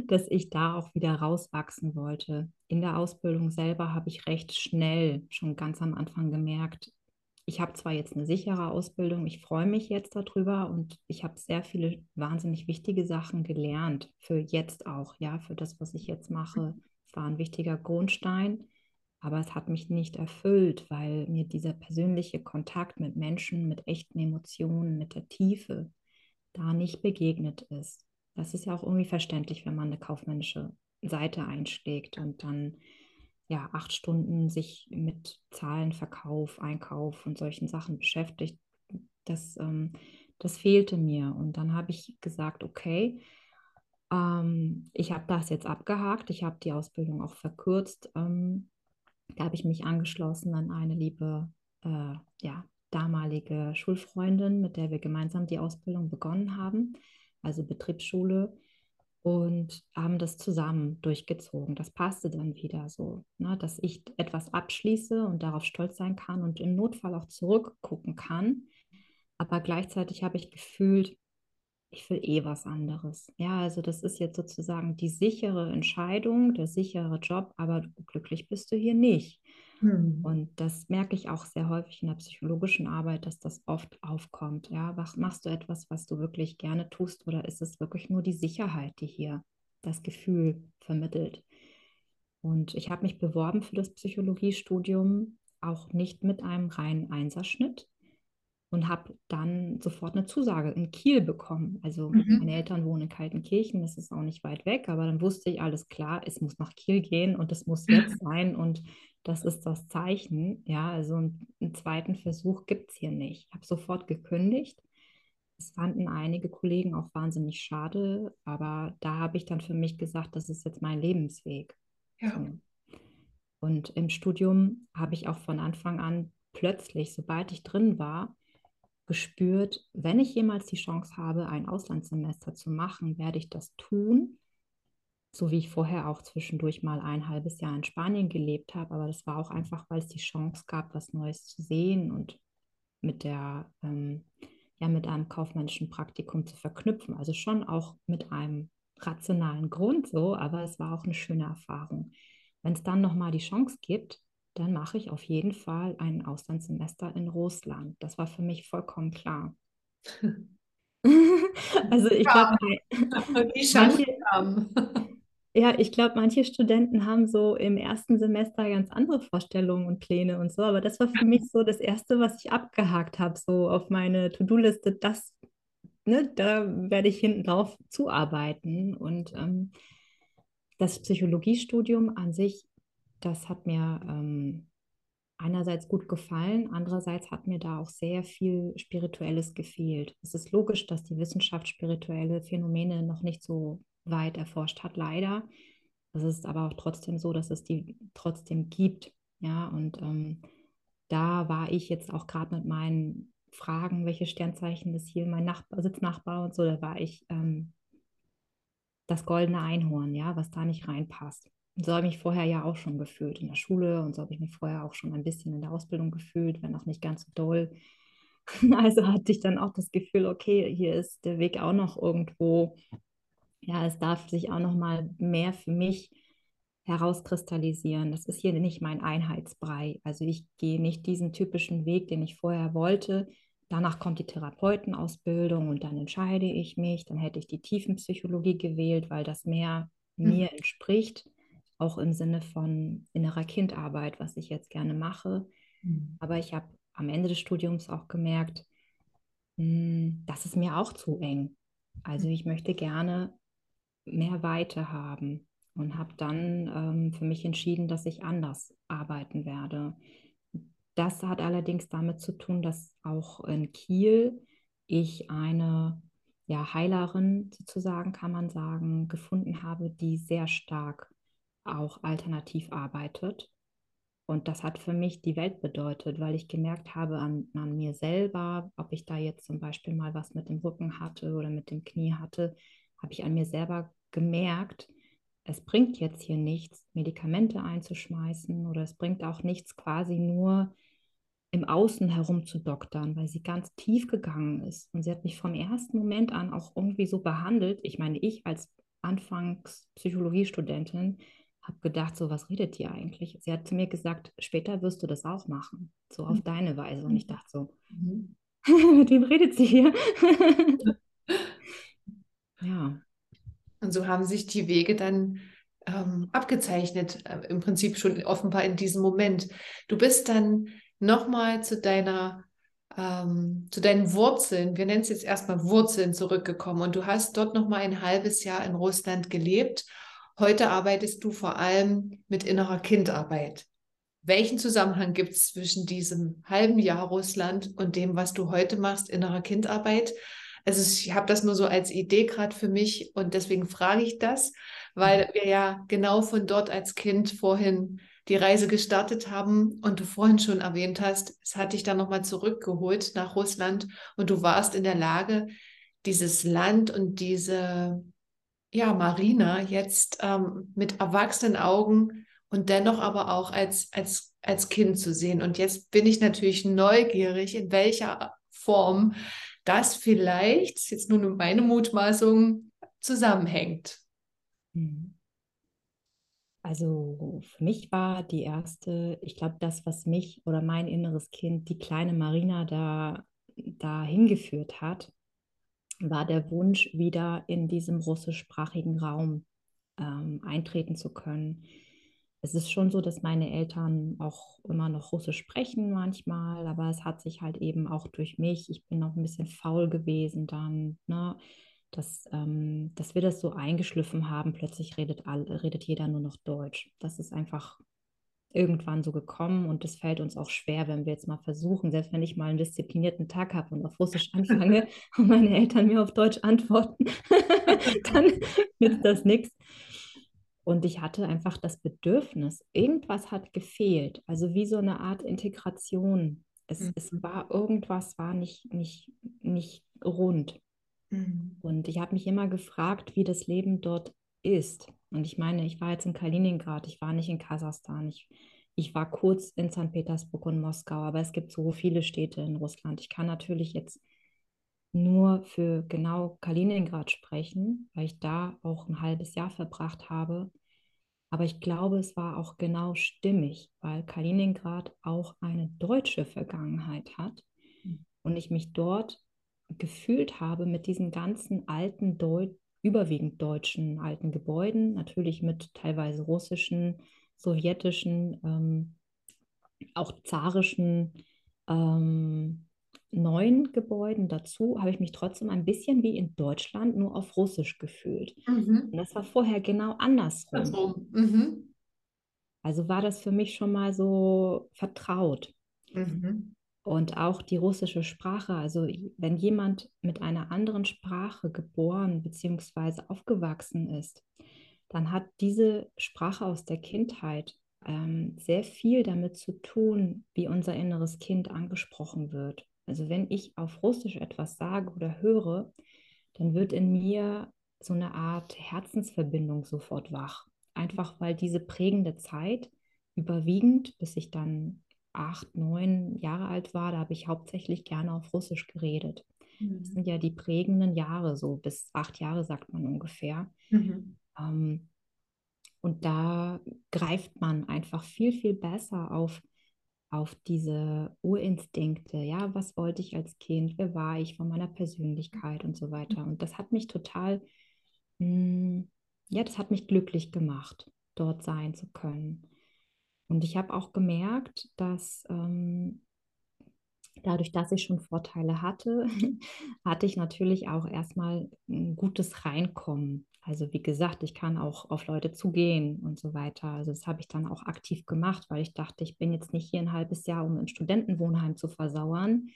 dass ich da auch wieder rauswachsen wollte. In der Ausbildung selber habe ich recht schnell, schon ganz am Anfang gemerkt, ich habe zwar jetzt eine sichere Ausbildung, ich freue mich jetzt darüber und ich habe sehr viele wahnsinnig wichtige Sachen gelernt, für jetzt auch, ja, für das, was ich jetzt mache. Es war ein wichtiger Grundstein, aber es hat mich nicht erfüllt, weil mir dieser persönliche Kontakt mit Menschen, mit echten Emotionen, mit der Tiefe da nicht begegnet ist. Das ist ja auch irgendwie verständlich, wenn man eine kaufmännische Seite einschlägt und dann ja acht Stunden sich mit Zahlen, Verkauf, Einkauf und solchen Sachen beschäftigt. Das, ähm, das fehlte mir. Und dann habe ich gesagt, okay, ähm, ich habe das jetzt abgehakt, ich habe die Ausbildung auch verkürzt. Ähm, da habe ich mich angeschlossen an eine liebe, äh, ja, damalige Schulfreundin, mit der wir gemeinsam die Ausbildung begonnen haben also Betriebsschule, und haben das zusammen durchgezogen. Das passte dann wieder so, ne, dass ich etwas abschließe und darauf stolz sein kann und im Notfall auch zurückgucken kann. Aber gleichzeitig habe ich gefühlt, ich will eh was anderes. Ja, also das ist jetzt sozusagen die sichere Entscheidung, der sichere Job, aber glücklich bist du hier nicht. Mhm. Und das merke ich auch sehr häufig in der psychologischen Arbeit, dass das oft aufkommt. Ja, machst du etwas, was du wirklich gerne tust, oder ist es wirklich nur die Sicherheit, die hier das Gefühl vermittelt? Und ich habe mich beworben für das Psychologiestudium, auch nicht mit einem reinen Einserschnitt, und habe dann sofort eine Zusage in Kiel bekommen. Also mhm. meine Eltern wohnen in Kaltenkirchen, das ist auch nicht weit weg, aber dann wusste ich alles klar, es muss nach Kiel gehen und es muss jetzt sein und das ist das Zeichen. Ja, also einen, einen zweiten Versuch gibt es hier nicht. Ich habe sofort gekündigt. Das fanden einige Kollegen auch wahnsinnig schade, aber da habe ich dann für mich gesagt, das ist jetzt mein Lebensweg. Ja. Und im Studium habe ich auch von Anfang an plötzlich, sobald ich drin war, gespürt, wenn ich jemals die Chance habe, ein Auslandssemester zu machen, werde ich das tun. So wie ich vorher auch zwischendurch mal ein halbes Jahr in Spanien gelebt habe. Aber das war auch einfach, weil es die Chance gab, was Neues zu sehen und mit der, ähm, ja, mit einem kaufmännischen Praktikum zu verknüpfen. Also schon auch mit einem rationalen Grund so, aber es war auch eine schöne Erfahrung. Wenn es dann nochmal die Chance gibt, dann mache ich auf jeden Fall ein Auslandssemester in Russland. Das war für mich vollkommen klar. also ich glaube, manche, ja, ich glaube, manche Studenten haben so im ersten Semester ganz andere Vorstellungen und Pläne und so, aber das war für mich so das Erste, was ich abgehakt habe, so auf meine To-Do-Liste, das, ne, da werde ich hinten drauf zuarbeiten. Und ähm, das Psychologiestudium an sich das hat mir ähm, einerseits gut gefallen, andererseits hat mir da auch sehr viel Spirituelles gefehlt. Es ist logisch, dass die Wissenschaft spirituelle Phänomene noch nicht so weit erforscht hat, leider. Es ist aber auch trotzdem so, dass es die trotzdem gibt. Ja, und ähm, da war ich jetzt auch gerade mit meinen Fragen, welche Sternzeichen ist hier mein Nachbar, Sitznachbar und so, da war ich ähm, das goldene Einhorn, ja, was da nicht reinpasst. So habe ich mich vorher ja auch schon gefühlt in der Schule und so habe ich mich vorher auch schon ein bisschen in der Ausbildung gefühlt, wenn auch nicht ganz so doll. Also hatte ich dann auch das Gefühl, okay, hier ist der Weg auch noch irgendwo, ja, es darf sich auch noch mal mehr für mich herauskristallisieren. Das ist hier nicht mein Einheitsbrei. Also ich gehe nicht diesen typischen Weg, den ich vorher wollte. Danach kommt die Therapeutenausbildung und dann entscheide ich mich. Dann hätte ich die Tiefenpsychologie gewählt, weil das mehr hm. mir entspricht auch im Sinne von innerer Kindarbeit, was ich jetzt gerne mache. Mhm. Aber ich habe am Ende des Studiums auch gemerkt, mh, hm, das ist mir auch zu eng. Also ich möchte gerne mehr Weite haben und habe dann ähm, für mich entschieden, dass ich anders arbeiten werde. Das hat allerdings damit zu tun, dass auch in Kiel ich eine ja, Heilerin sozusagen, kann man sagen, gefunden habe, die sehr stark auch alternativ arbeitet. Und das hat für mich die Welt bedeutet, weil ich gemerkt habe an, an mir selber, ob ich da jetzt zum Beispiel mal was mit dem Rücken hatte oder mit dem Knie hatte, habe ich an mir selber gemerkt, es bringt jetzt hier nichts, Medikamente einzuschmeißen oder es bringt auch nichts, quasi nur im Außen herumzudoktern, weil sie ganz tief gegangen ist. Und sie hat mich vom ersten Moment an auch irgendwie so behandelt. Ich meine, ich als Anfangs Psychologiestudentin habe gedacht, so was redet ihr eigentlich? Sie hat zu mir gesagt, später wirst du das auch machen, so auf mhm. deine Weise. Und ich dachte so, mhm. mit wem redet sie hier? ja. Und so haben sich die Wege dann ähm, abgezeichnet, äh, im Prinzip schon offenbar in diesem Moment. Du bist dann nochmal zu deiner ähm, zu deinen Wurzeln, wir nennen es jetzt erstmal Wurzeln zurückgekommen und du hast dort nochmal ein halbes Jahr in Russland gelebt Heute arbeitest du vor allem mit innerer Kindarbeit. Welchen Zusammenhang gibt es zwischen diesem halben Jahr Russland und dem, was du heute machst, innerer Kindarbeit? Also ich habe das nur so als Idee gerade für mich und deswegen frage ich das, weil wir ja genau von dort als Kind vorhin die Reise gestartet haben und du vorhin schon erwähnt hast, es hat dich dann nochmal zurückgeholt nach Russland und du warst in der Lage, dieses Land und diese ja, Marina jetzt ähm, mit erwachsenen Augen und dennoch aber auch als, als, als Kind zu sehen. Und jetzt bin ich natürlich neugierig, in welcher Form das vielleicht, jetzt nur meine Mutmaßung, zusammenhängt. Mhm. Also für mich war die erste, ich glaube, das, was mich oder mein inneres Kind, die kleine Marina da, da hingeführt hat, war der Wunsch, wieder in diesem russischsprachigen Raum ähm, eintreten zu können. Es ist schon so, dass meine Eltern auch immer noch Russisch sprechen manchmal, aber es hat sich halt eben auch durch mich, ich bin noch ein bisschen faul gewesen dann, ne, dass, ähm, dass wir das so eingeschliffen haben, plötzlich redet, all, redet jeder nur noch Deutsch. Das ist einfach irgendwann so gekommen und das fällt uns auch schwer, wenn wir jetzt mal versuchen, selbst wenn ich mal einen disziplinierten Tag habe und auf Russisch anfange und meine Eltern mir auf Deutsch antworten, dann nützt das nichts. Und ich hatte einfach das Bedürfnis, irgendwas hat gefehlt, also wie so eine Art Integration. Es, mhm. es war irgendwas, war nicht, nicht, nicht rund. Mhm. Und ich habe mich immer gefragt, wie das Leben dort ist. Und ich meine, ich war jetzt in Kaliningrad, ich war nicht in Kasachstan, ich, ich war kurz in St. Petersburg und Moskau, aber es gibt so viele Städte in Russland. Ich kann natürlich jetzt nur für genau Kaliningrad sprechen, weil ich da auch ein halbes Jahr verbracht habe. Aber ich glaube, es war auch genau stimmig, weil Kaliningrad auch eine deutsche Vergangenheit hat hm. und ich mich dort gefühlt habe mit diesen ganzen alten Deut überwiegend deutschen alten Gebäuden, natürlich mit teilweise russischen, sowjetischen, ähm, auch zarischen ähm, neuen Gebäuden dazu, habe ich mich trotzdem ein bisschen wie in Deutschland nur auf Russisch gefühlt. Mhm. Und das war vorher genau andersrum. Mhm. Also war das für mich schon mal so vertraut. Mhm. Und auch die russische Sprache, also wenn jemand mit einer anderen Sprache geboren bzw. aufgewachsen ist, dann hat diese Sprache aus der Kindheit ähm, sehr viel damit zu tun, wie unser inneres Kind angesprochen wird. Also wenn ich auf Russisch etwas sage oder höre, dann wird in mir so eine Art Herzensverbindung sofort wach. Einfach weil diese prägende Zeit überwiegend, bis ich dann acht, neun Jahre alt war, da habe ich hauptsächlich gerne auf Russisch geredet. Mhm. Das sind ja die prägenden Jahre, so bis acht Jahre sagt man ungefähr. Mhm. Ähm, und da greift man einfach viel, viel besser auf, auf diese Urinstinkte. Ja, was wollte ich als Kind? Wer war ich von meiner Persönlichkeit und so weiter? Und das hat mich total, mh, hm, ja, das hat mich glücklich gemacht, dort sein zu können. Und ich habe auch gemerkt, dass ähm, dadurch, dass ich schon Vorteile hatte, hatte ich natürlich auch erstmal ein gutes Reinkommen. Also wie gesagt, ich kann auch auf Leute zugehen und so weiter. Also das habe ich dann auch aktiv gemacht, weil ich dachte, ich bin jetzt nicht hier ein halbes Jahr, um ein Studentenwohnheim zu versauern.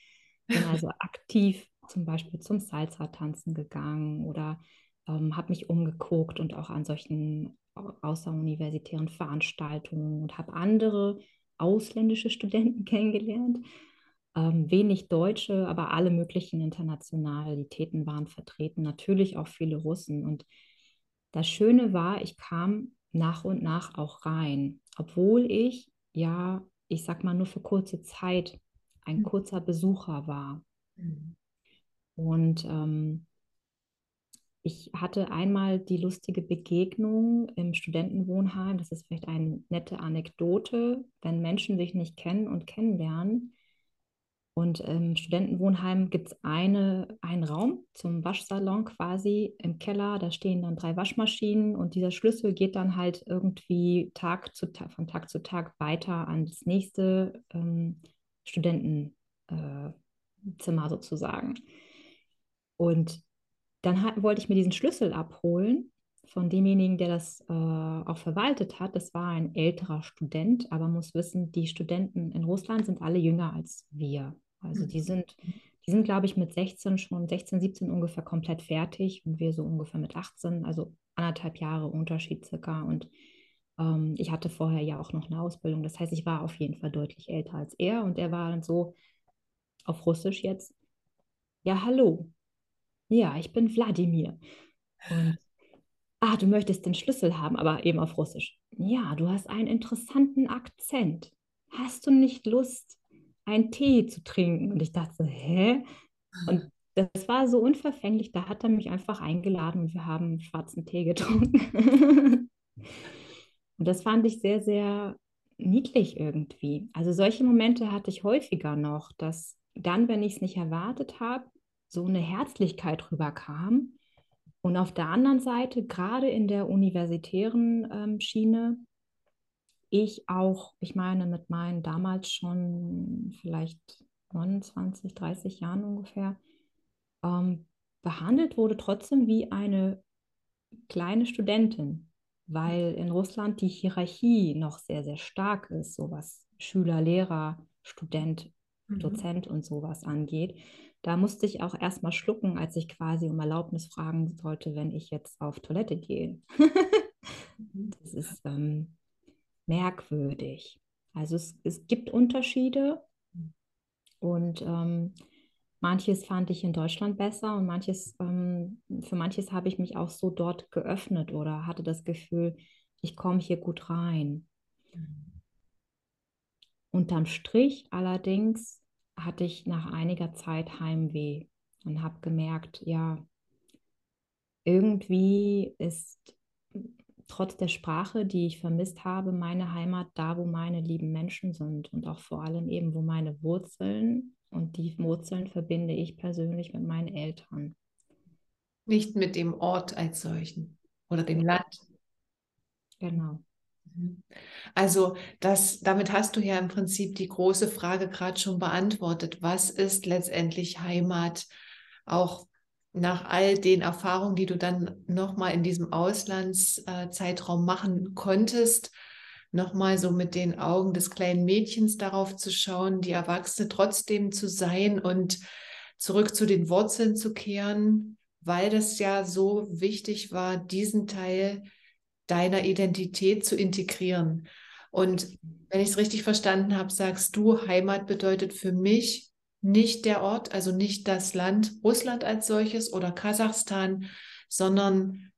Bin also aktiv zum Beispiel zum Salsa-Tanzen gegangen oder ähm, habe mich umgeguckt und auch an solchen außeruniversitären Veranstaltungen und habe andere ausländische Studenten kennengelernt. Ähm, wenig Deutsche, aber alle möglichen Internationalitäten waren vertreten, natürlich auch viele Russen. Und das Schöne war, ich kam nach und nach auch rein, obwohl ich ja, ich sag mal, nur für kurze Zeit ein mhm. kurzer Besucher war. Mhm. Und ähm, ich hatte einmal die lustige Begegnung im Studentenwohnheim. Das ist vielleicht eine nette Anekdote, wenn Menschen sich nicht kennen und kennenlernen. Und im Studentenwohnheim gibt es eine, einen Raum zum Waschsalon quasi im Keller. Da stehen dann drei Waschmaschinen und dieser Schlüssel geht dann halt irgendwie Tag zu von Tag zu Tag weiter an das nächste ähm, Studentenzimmer äh, sozusagen. Und dann hat, wollte ich mir diesen Schlüssel abholen von demjenigen, der das äh, auch verwaltet hat. Das war ein älterer Student, aber muss wissen, die Studenten in Russland sind alle jünger als wir. Also die mhm. sind, die sind, glaube ich, mit 16 schon, 16, 17 ungefähr komplett fertig und wir so ungefähr mit 18, also anderthalb Jahre Unterschied circa. Und ähm, ich hatte vorher ja auch noch eine Ausbildung. Das heißt, ich war auf jeden Fall deutlich älter als er und er war dann so auf Russisch jetzt. Ja, hallo, ja, ich bin Wladimir. Und, ah, du möchtest den Schlüssel haben, aber eben auf Russisch. Ja, du hast einen interessanten Akzent. Hast du nicht Lust, einen Tee zu trinken? Und ich dachte hä? Und das war so unverfänglich. Da hat er mich einfach eingeladen und wir haben schwarzen Tee getrunken. Und das fand ich sehr, sehr niedlich irgendwie. Also solche Momente hatte ich häufiger noch, dass dann, wenn ich es nicht erwartet habe, so eine Herzlichkeit rüberkam. Und auf der anderen Seite, gerade in der universitären ähm, Schiene, ich auch, ich meine, mit meinen damals schon vielleicht 29, 30 Jahren ungefähr, ähm, behandelt wurde trotzdem wie eine kleine Studentin, weil in Russland die Hierarchie noch sehr, sehr stark ist, so was Schüler, Lehrer, Student, mhm. Dozent und sowas angeht. Da musste ich auch erstmal schlucken, als ich quasi um Erlaubnis fragen sollte, wenn ich jetzt auf Toilette gehe. Mhm. das ist ähm, merkwürdig. Also es, es gibt Unterschiede und ähm, manches fand ich in Deutschland besser und manches, ähm, für manches habe ich mich auch so dort geöffnet oder hatte das Gefühl, ich komme hier gut rein. Unterm Strich allerdings hatte ich nach einiger Zeit Heimweh und habe gemerkt, ja, irgendwie ist trotz der Sprache, die ich vermisst habe, meine Heimat da, wo meine lieben Menschen sind und auch vor allem eben, wo meine Wurzeln und die Wurzeln verbinde ich persönlich mit meinen Eltern. Nicht mit dem Ort als solchen oder dem Land. Genau. Mhm. Also das, damit hast du ja im Prinzip die große Frage gerade schon beantwortet. Was ist letztendlich Heimat? Auch nach all den Erfahrungen, die du dann nochmal in diesem Auslandszeitraum machen konntest, nochmal so mit den Augen des kleinen Mädchens darauf zu schauen, die Erwachsene trotzdem zu sein und zurück zu den Wurzeln zu kehren, weil das ja so wichtig war, diesen Teil deiner Identität zu integrieren. Und wenn ich es richtig verstanden habe, sagst du, Heimat bedeutet für mich nicht der Ort, also nicht das Land Russland als solches oder Kasachstan, sondern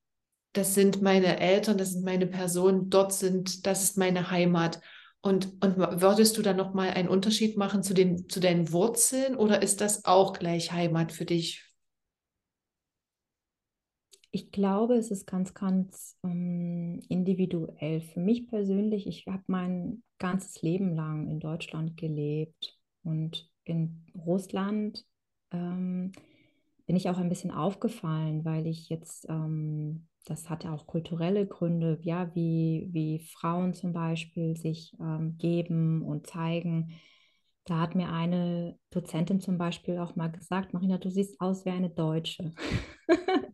das sind meine Eltern, das sind meine Personen, dort sind, das ist meine Heimat. Und, und würdest du dann nochmal einen Unterschied machen zu, den, zu deinen Wurzeln oder ist das auch gleich Heimat für dich? Ich glaube, es ist ganz, ganz ähm, individuell. Für mich persönlich, ich habe mein ganzes Leben lang in Deutschland gelebt und in Russland ähm, bin ich auch ein bisschen aufgefallen, weil ich jetzt, ähm, das hatte auch kulturelle Gründe, ja, wie, wie Frauen zum Beispiel sich ähm, geben und zeigen. Da hat mir eine Dozentin zum Beispiel auch mal gesagt, Marina, du siehst aus wie eine Deutsche.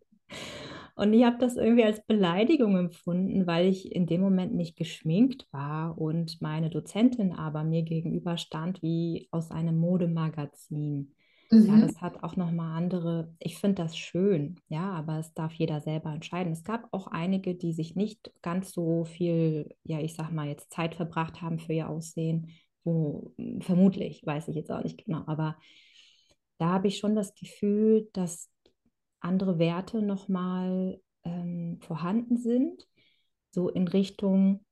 Und ich habe das irgendwie als Beleidigung empfunden, weil ich in dem Moment nicht geschminkt war und meine Dozentin aber mir gegenüber stand wie aus einem Modemagazin. Mhm. Ja, das hat auch nochmal andere, ich finde das schön, ja, aber es darf jeder selber entscheiden. Es gab auch einige, die sich nicht ganz so viel, ja, ich sag mal, jetzt Zeit verbracht haben für ihr Aussehen, wo vermutlich, weiß ich jetzt auch nicht genau, aber da habe ich schon das Gefühl, dass andere Werte nochmal ähm, vorhanden sind, so in Richtung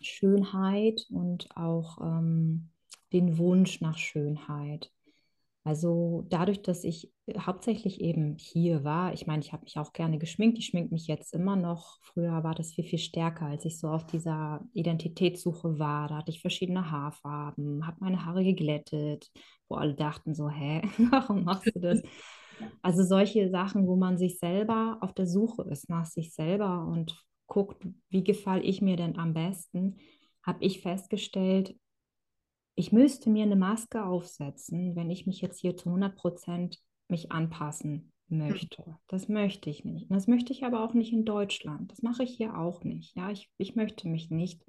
Schönheit und auch ähm, den Wunsch nach Schönheit. Also dadurch, dass ich hauptsächlich eben hier war, ich meine, ich habe mich auch gerne geschminkt, ich schminke mich jetzt immer noch. Früher war das viel, viel stärker, als ich so auf dieser Identitätssuche war. Da hatte ich verschiedene Haarfarben, habe meine Haare geglättet, wo alle dachten so, hä, warum machst du das? Also solche Sachen, wo man sich selber auf der Suche ist nach sich selber und guckt, wie gefalle ich mir denn am besten, habe ich festgestellt, ich müsste mir eine Maske aufsetzen, wenn ich mich jetzt hier zu 100 Prozent mich anpassen möchte. Das möchte ich nicht. Und das möchte ich aber auch nicht in Deutschland. Das mache ich hier auch nicht. Ja, ich, ich möchte mich nicht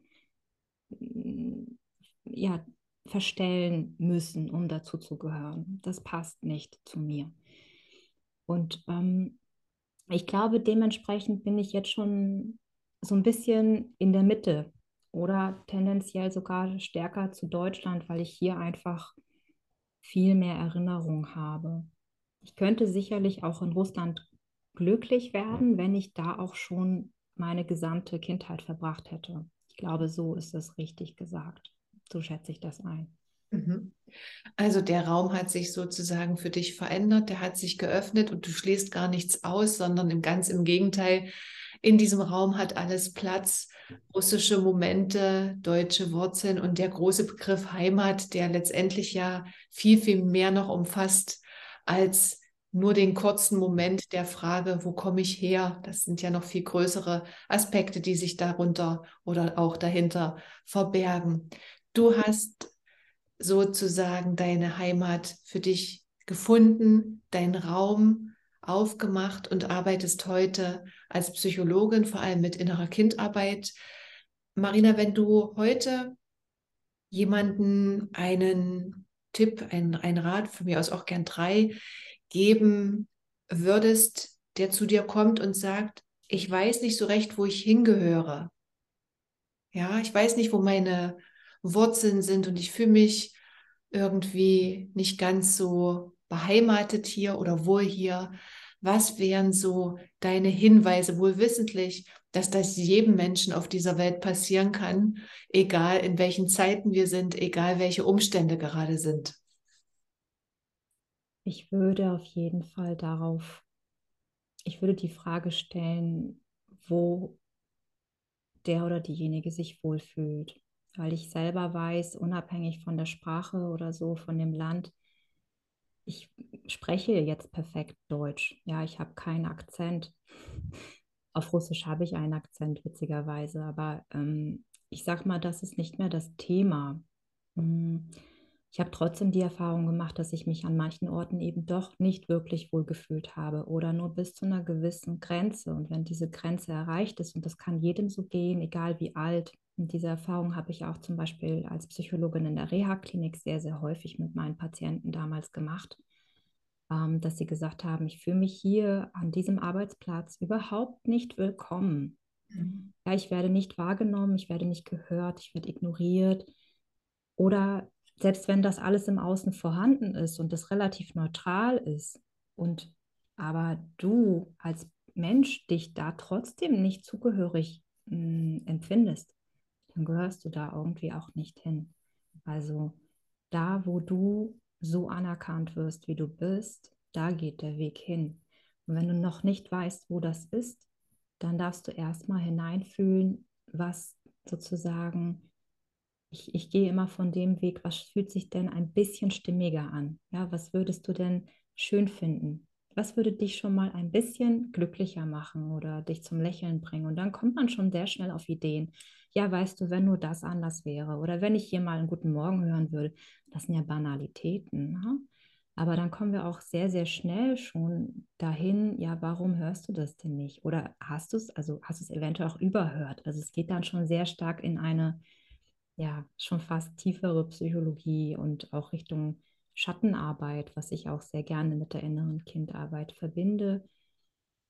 ja, verstellen müssen, um dazu zu gehören. Das passt nicht zu mir. Und ähm, ich glaube, dementsprechend bin ich jetzt schon so ein bisschen in der Mitte oder tendenziell sogar stärker zu Deutschland, weil ich hier einfach viel mehr Erinnerung habe. Ich könnte sicherlich auch in Russland glücklich werden, wenn ich da auch schon meine gesamte Kindheit verbracht hätte. Ich glaube, so ist es richtig gesagt. So schätze ich das ein. Mhm. Also der Raum hat sich sozusagen für dich verändert, der hat sich geöffnet und du schließt gar nichts aus, sondern im ganz im Gegenteil, in diesem Raum hat alles Platz. Russische Momente, deutsche Wurzeln und der große Begriff Heimat, der letztendlich ja viel, viel mehr noch umfasst als nur den kurzen Moment der Frage, wo komme ich her? Das sind ja noch viel größere Aspekte, die sich darunter oder auch dahinter verbergen. Du hast sozusagen deine Heimat für dich gefunden, deinen Raum aufgemacht und arbeitest heute als Psychologin, vor allem mit innerer Kindarbeit. Marina, wenn du heute jemanden einen Tipp, einen, einen Rat, von mir aus auch gern drei, geben würdest, der zu dir kommt und sagt, ich weiß nicht so recht, wo ich hingehöre. Ja, ich weiß nicht, wo meine Wurzeln sind und ich fühle mich irgendwie nicht ganz so beheimatet hier oder wohl hier. Was wären so deine Hinweise, wohl wissentlich, dass das jedem Menschen auf dieser Welt passieren kann, egal in welchen Zeiten wir sind, egal welche Umstände gerade sind? Ich würde auf jeden Fall darauf, ich würde die Frage stellen, wo der oder diejenige sich wohlfühlt. Weil ich selber weiß, unabhängig von der Sprache oder so, von dem Land, ich spreche jetzt perfekt Deutsch. Ja, ich habe keinen Akzent. Auf Russisch habe ich einen Akzent, witzigerweise, aber ähm, ich sage mal, das ist nicht mehr das Thema. Hm ich habe trotzdem die Erfahrung gemacht, dass ich mich an manchen Orten eben doch nicht wirklich wohl gefühlt habe oder nur bis zu einer gewissen Grenze. Und wenn diese Grenze erreicht ist, und das kann jedem so gehen, egal wie alt, und diese Erfahrung habe ich auch zum Beispiel als Psychologin in der Reha-Klinik sehr, sehr häufig mit meinen Patienten damals gemacht, ähm, dass sie gesagt haben, ich fühle mich hier an diesem Arbeitsplatz überhaupt nicht willkommen. Mhm. Ja, ich werde nicht wahrgenommen, ich werde nicht gehört, ich werde ignoriert. Oder selbst wenn das alles im Außen vorhanden ist und das relativ neutral ist und aber du als Mensch dich da trotzdem nicht zugehörig mh, hm, empfindest, dann gehörst du da irgendwie auch nicht hin. Also da, wo du so anerkannt wirst, wie du bist, da geht der Weg hin. Und wenn du noch nicht weißt, wo das ist, dann darfst du erstmal hineinfühlen, was sozusagen ich, ich gehe immer von dem Weg, was fühlt sich denn ein bisschen stimmiger an? Ja, was würdest du denn schön finden? Was würde dich schon mal ein bisschen glücklicher machen oder dich zum Lächeln bringen? Und dann kommt man schon sehr schnell auf Ideen. Ja, weißt du, wenn nur das anders wäre oder wenn ich hier mal einen guten Morgen hören würde, das sind ja Banalitäten. Ne? Aber dann kommen wir auch sehr, sehr schnell schon dahin, ja, warum hörst du das denn nicht? Oder hast du es, also hast du es eventuell auch überhört? Also es geht dann schon sehr stark in eine ja schon fast tiefere Psychologie und auch Richtung Schattenarbeit, was ich auch sehr gerne mit der inneren Kindarbeit verbinde,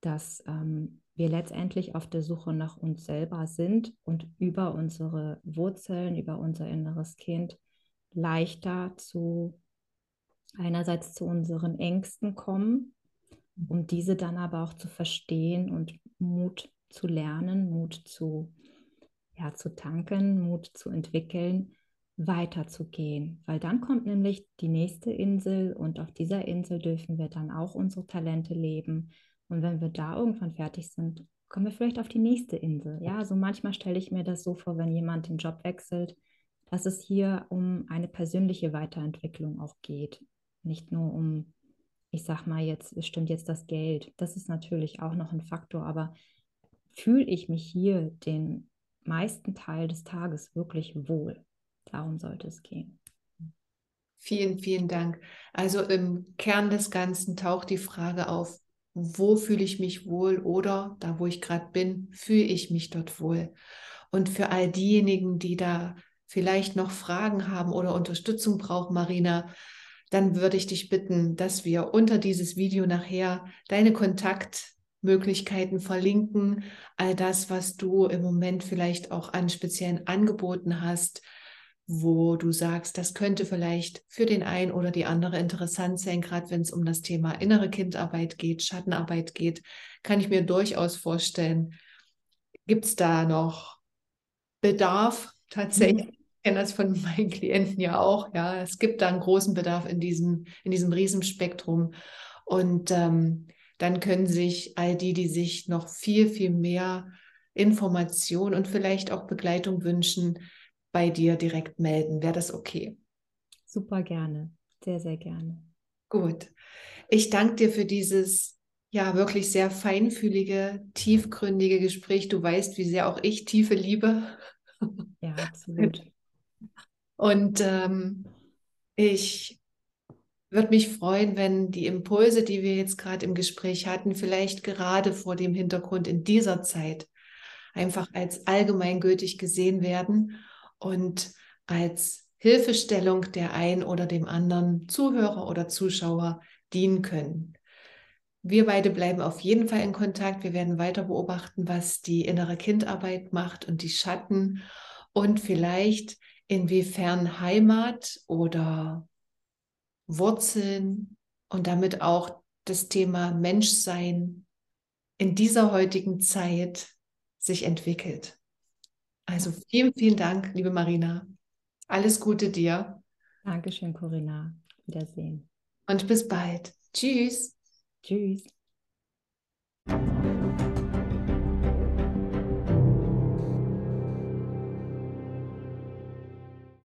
dass ähm, wir letztendlich auf der Suche nach uns selber sind und über unsere Wurzeln, über unser inneres Kind leichter zu einerseits zu unseren Ängsten kommen, um diese dann aber auch zu verstehen und Mut zu lernen, Mut zu ja, zu tanken, Mut zu entwickeln, weiterzugehen. Weil dann kommt nämlich die nächste Insel und auf dieser Insel dürfen wir dann auch unsere Talente leben. Und wenn wir da irgendwann fertig sind, kommen wir vielleicht auf die nächste Insel. Ja, also manchmal stelle ich mir das so vor, wenn jemand den Job wechselt, dass es hier um eine persönliche Weiterentwicklung auch geht. Nicht nur um, ich sag mal jetzt, stimmt jetzt das Geld. Das ist natürlich auch noch ein Faktor, aber fühle ich mich hier den meisten Teil des Tages wirklich wohl. Darum sollte es gehen. Vielen, vielen Dank. Also im Kern des Ganzen taucht die Frage auf, wo fühle ich mich wohl oder da, wo ich gerade bin, fühle ich mich dort wohl. Und für all diejenigen, die da vielleicht noch Fragen haben oder Unterstützung brauchen, Marina, dann würde ich dich bitten, dass wir unter dieses Video nachher deine Kontakt Möglichkeiten verlinken, all das, was du im Moment vielleicht auch an speziellen Angeboten hast, wo du sagst, das könnte vielleicht für den einen oder die andere interessant sein, gerade wenn es um das Thema innere Kindarbeit geht, Schattenarbeit geht, kann ich mir durchaus vorstellen, gibt es da noch Bedarf tatsächlich? Mhm. Ich kenne das von meinen Klienten ja auch. Ja, es gibt da einen großen Bedarf in diesem, in diesem Riesenspektrum. Und ähm, dann können sich all die, die sich noch viel, viel mehr Information und vielleicht auch Begleitung wünschen, bei dir direkt melden. Wäre das okay? Super gerne, sehr, sehr gerne. Gut. Ich danke dir für dieses ja wirklich sehr feinfühlige, tiefgründige Gespräch. Du weißt, wie sehr auch ich Tiefe liebe. Ja, absolut. Und ähm, ich würde mich freuen, wenn die Impulse, die wir jetzt gerade im Gespräch hatten, vielleicht gerade vor dem Hintergrund in dieser Zeit einfach als allgemeingültig gesehen werden und als Hilfestellung der ein oder dem anderen Zuhörer oder Zuschauer dienen können. Wir beide bleiben auf jeden Fall in Kontakt. Wir werden weiter beobachten, was die innere Kindarbeit macht und die Schatten und vielleicht inwiefern Heimat oder Wurzeln und damit auch das Thema Menschsein in dieser heutigen Zeit sich entwickelt. Also vielen, vielen Dank, liebe Marina. Alles Gute dir. Dankeschön, Corinna. Wiedersehen. Und bis bald. Tschüss. Tschüss.